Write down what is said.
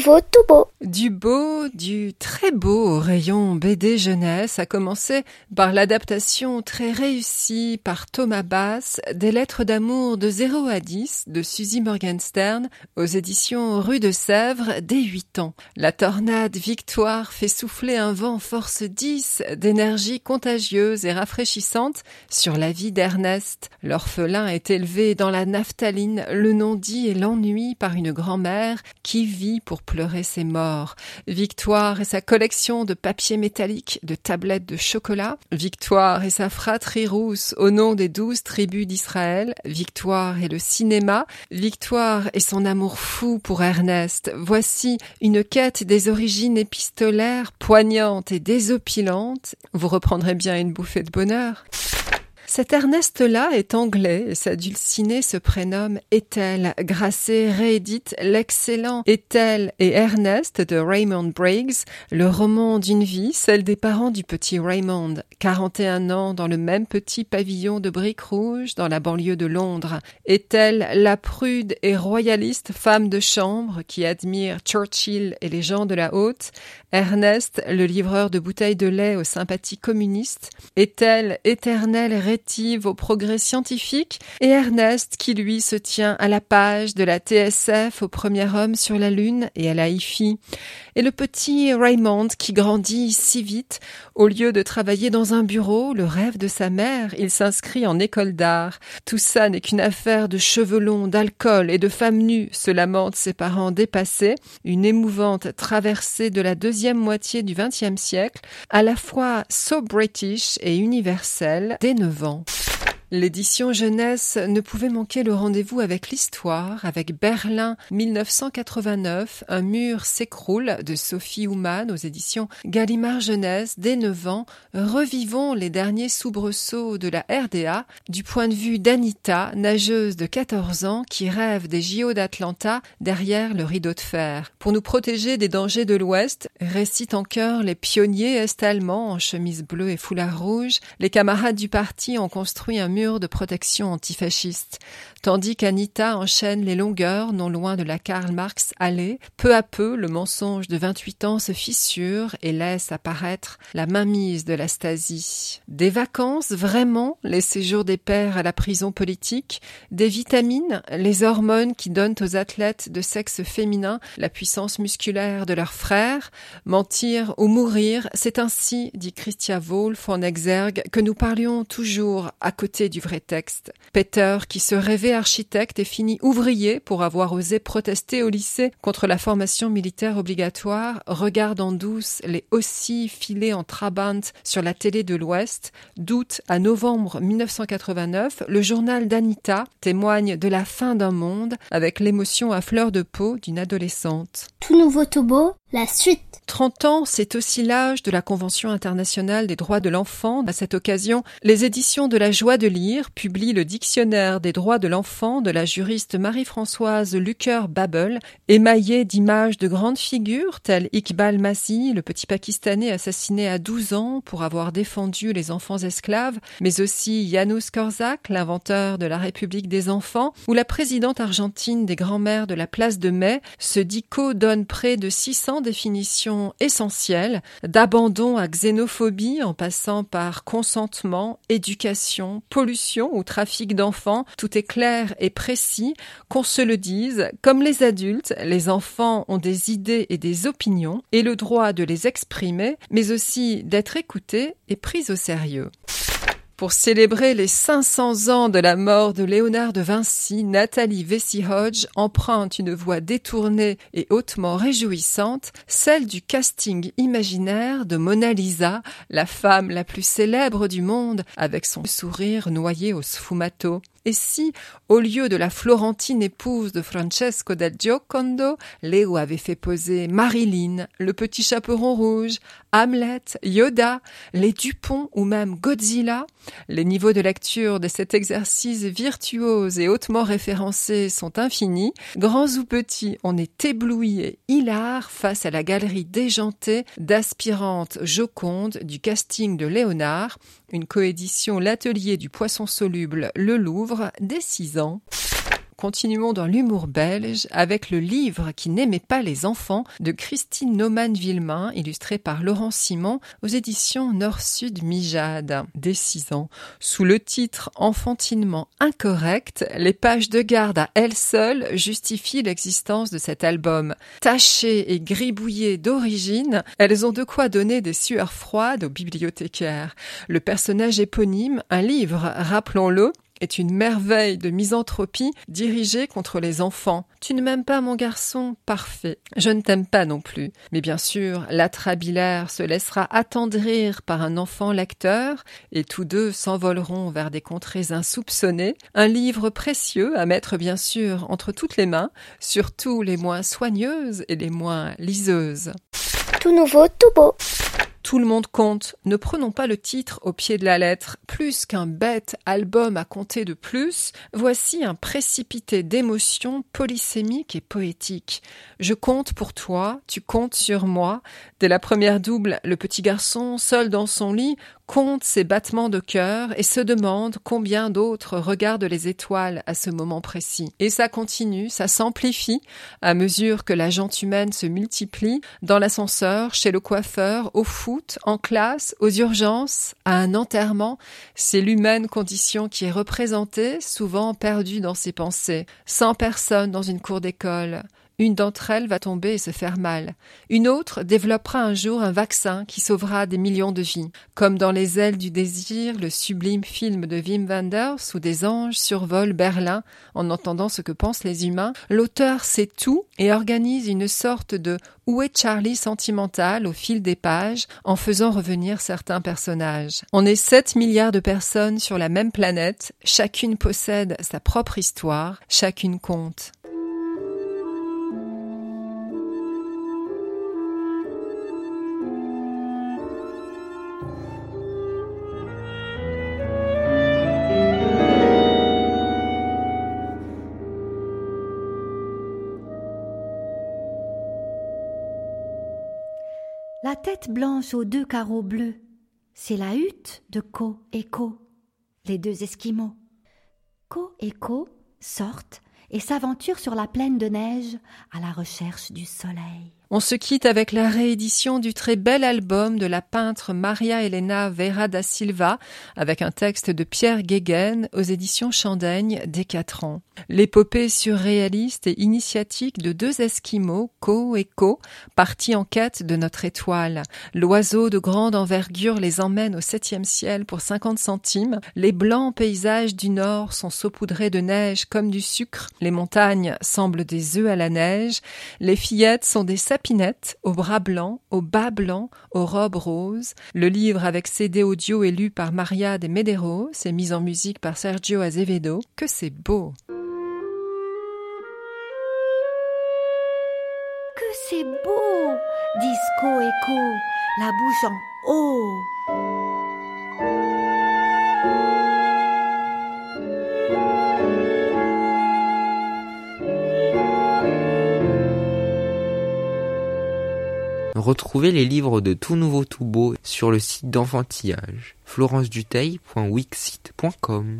nouveau tout beau. Du beau, du très beau rayon BD jeunesse a commencé par l'adaptation très réussie par Thomas Bass des lettres d'amour de 0 à 10 de Suzy Morgenstern aux éditions Rue de Sèvres dès 8 ans. La tornade Victoire fait souffler un vent force 10 d'énergie contagieuse et rafraîchissante sur la vie d'Ernest. L'orphelin est élevé dans la naphtaline, le non-dit et l'ennui par une grand-mère qui vit pour pleurer ses morts. Victoire et sa collection de papier métallique, de tablettes de chocolat. Victoire et sa fratrie rousse au nom des douze tribus d'Israël. Victoire et le cinéma. Victoire et son amour fou pour Ernest. Voici une quête des origines épistolaires poignante et désopilante. Vous reprendrez bien une bouffée de bonheur. Cet Ernest-là est anglais et sa dulcinée se prénomme Ethel. Grasset réédite l'excellent Ethel et Ernest de Raymond Briggs, le roman d'une vie, celle des parents du petit Raymond, 41 ans dans le même petit pavillon de briques rouges dans la banlieue de Londres. Ethel, la prude et royaliste femme de chambre qui admire Churchill et les gens de la haute. Ernest, le livreur de bouteilles de lait aux sympathies communistes. Ethel, éternelle au progrès scientifique, et Ernest qui lui se tient à la page de la TSF au premier homme sur la Lune et à la hi et le petit Raymond qui grandit si vite, au lieu de travailler dans un bureau, le rêve de sa mère, il s'inscrit en école d'art. Tout ça n'est qu'une affaire de cheveux longs, d'alcool et de femmes nues, se lamentent ses parents dépassés, une émouvante traversée de la deuxième moitié du XXe siècle, à la fois so british et universelle, dès. L'édition jeunesse ne pouvait manquer le rendez-vous avec l'histoire, avec Berlin 1989, Un mur s'écroule de Sophie Houman aux éditions Gallimard Jeunesse dès 9 ans. Revivons les derniers soubresauts de la RDA du point de vue d'Anita, nageuse de 14 ans qui rêve des JO d'Atlanta derrière le rideau de fer. Pour nous protéger des dangers de l'Ouest, récite en chœur les pionniers est-allemands en chemise bleue et foulard rouge. Les camarades du parti ont construit un mur de protection antifasciste, tandis qu'Anita enchaîne les longueurs non loin de la Karl Marx allée. Peu à peu, le mensonge de 28 ans se fissure et laisse apparaître la mainmise de la Stasi. Des vacances, vraiment, les séjours des pères à la prison politique, des vitamines, les hormones qui donnent aux athlètes de sexe féminin la puissance musculaire de leurs frères, mentir ou mourir, c'est ainsi, dit Christia Wolf en exergue, que nous parlions toujours à côté du vrai texte. Peter, qui se rêvait architecte et finit ouvrier pour avoir osé protester au lycée contre la formation militaire obligatoire, regarde en douce les aussi filés en trabant sur la télé de l'Ouest. D'août à novembre 1989, le journal d'Anita témoigne de la fin d'un monde avec l'émotion à fleur de peau d'une adolescente. Tout nouveau Tobo, la suite. 30 ans, c'est aussi l'âge de la Convention internationale des droits de l'enfant. À cette occasion, les éditions de la joie de lire publient le dictionnaire des droits de l'enfant de la juriste Marie-Françoise Lucker-Babel, émaillé d'images de grandes figures telles Iqbal Masih, le petit Pakistanais assassiné à 12 ans pour avoir défendu les enfants esclaves, mais aussi Janusz Korczak, l'inventeur de la République des enfants, ou la présidente argentine des grands-mères de la place de Mai. Ce dico donne près de 600 définitions essentielle, d'abandon à xénophobie en passant par consentement, éducation, pollution ou trafic d'enfants, tout est clair et précis, qu'on se le dise, comme les adultes, les enfants ont des idées et des opinions et le droit de les exprimer, mais aussi d'être écoutés et pris au sérieux. Pour célébrer les 500 ans de la mort de Léonard de Vinci, Nathalie Vesey-Hodge emprunte une voix détournée et hautement réjouissante, celle du casting imaginaire de Mona Lisa, la femme la plus célèbre du monde, avec son sourire noyé au sfumato. Et si, au lieu de la florentine épouse de Francesco del Giocondo, Léo avait fait poser Marilyn, le petit chaperon rouge, Hamlet, Yoda, les Dupont ou même Godzilla, les niveaux de lecture de cet exercice virtuose et hautement référencé sont infinis. Grands ou petits, on est ébloui et hilar face à la galerie déjantée d'aspirantes jocondes du casting de Léonard, une coédition L'Atelier du Poisson Soluble, Le Louvre, dès six ans. continuons dans l'humour belge avec le livre qui n'aimait pas les enfants de Christine Naumann-Villemain, illustré par Laurent Simon aux éditions Nord-Sud Mijade. Dès 6 ans, sous le titre Enfantinement incorrect, les pages de garde à elles seules justifient l'existence de cet album. Tachées et gribouillées d'origine, elles ont de quoi donner des sueurs froides aux bibliothécaires. Le personnage éponyme, un livre, rappelons-le, est une merveille de misanthropie dirigée contre les enfants. Tu ne m'aimes pas, mon garçon Parfait. Je ne t'aime pas non plus. Mais bien sûr, l'atrabilaire se laissera attendrir par un enfant lecteur, et tous deux s'envoleront vers des contrées insoupçonnées. Un livre précieux à mettre bien sûr entre toutes les mains, surtout les moins soigneuses et les moins liseuses. Tout nouveau, tout beau. Tout le monde compte. Ne prenons pas le titre au pied de la lettre. Plus qu'un bête album à compter de plus, voici un précipité d'émotions polysémiques et poétiques. Je compte pour toi, tu comptes sur moi. Dès la première double, le petit garçon, seul dans son lit, compte ses battements de cœur et se demande combien d'autres regardent les étoiles à ce moment précis. Et ça continue, ça s'amplifie à mesure que la jante humaine se multiplie dans l'ascenseur, chez le coiffeur, au foot, en classe, aux urgences, à un enterrement. C'est l'humaine condition qui est représentée, souvent perdue dans ses pensées. Cent personnes dans une cour d'école, une d'entre elles va tomber et se faire mal. Une autre développera un jour un vaccin qui sauvera des millions de vies. Comme dans Les ailes du désir, le sublime film de Wim Wenders où des anges survolent Berlin en entendant ce que pensent les humains, l'auteur sait tout et organise une sorte de Où est Charlie sentimental au fil des pages en faisant revenir certains personnages. On est 7 milliards de personnes sur la même planète, chacune possède sa propre histoire, chacune compte. La tête blanche aux deux carreaux bleus, c'est la hutte de Ko et Ko, les deux Esquimaux. Ko et Ko sortent et s'aventurent sur la plaine de neige à la recherche du soleil. On se quitte avec la réédition du très bel album de la peintre Maria Elena Vera da Silva, avec un texte de Pierre Guéguen aux éditions Chandaigne dès quatre ans. L'épopée surréaliste et initiatique de deux Esquimaux, Ko et Ko, partis en quête de notre étoile. L'oiseau de grande envergure les emmène au septième ciel pour cinquante centimes. Les blancs paysages du nord sont saupoudrés de neige comme du sucre. Les montagnes semblent des œufs à la neige. Les fillettes sont des Pinette, aux bras blancs, aux bas blancs, aux robes roses. Le livre avec CD audio est lu par Maria de Medeiros et mis en musique par Sergio Azevedo. Que c'est beau! Que c'est beau Disco écho, la bouche en haut. Retrouvez les livres de Tout Nouveau Tout Beau sur le site d'enfantillage. Florenceduteil.wixit.com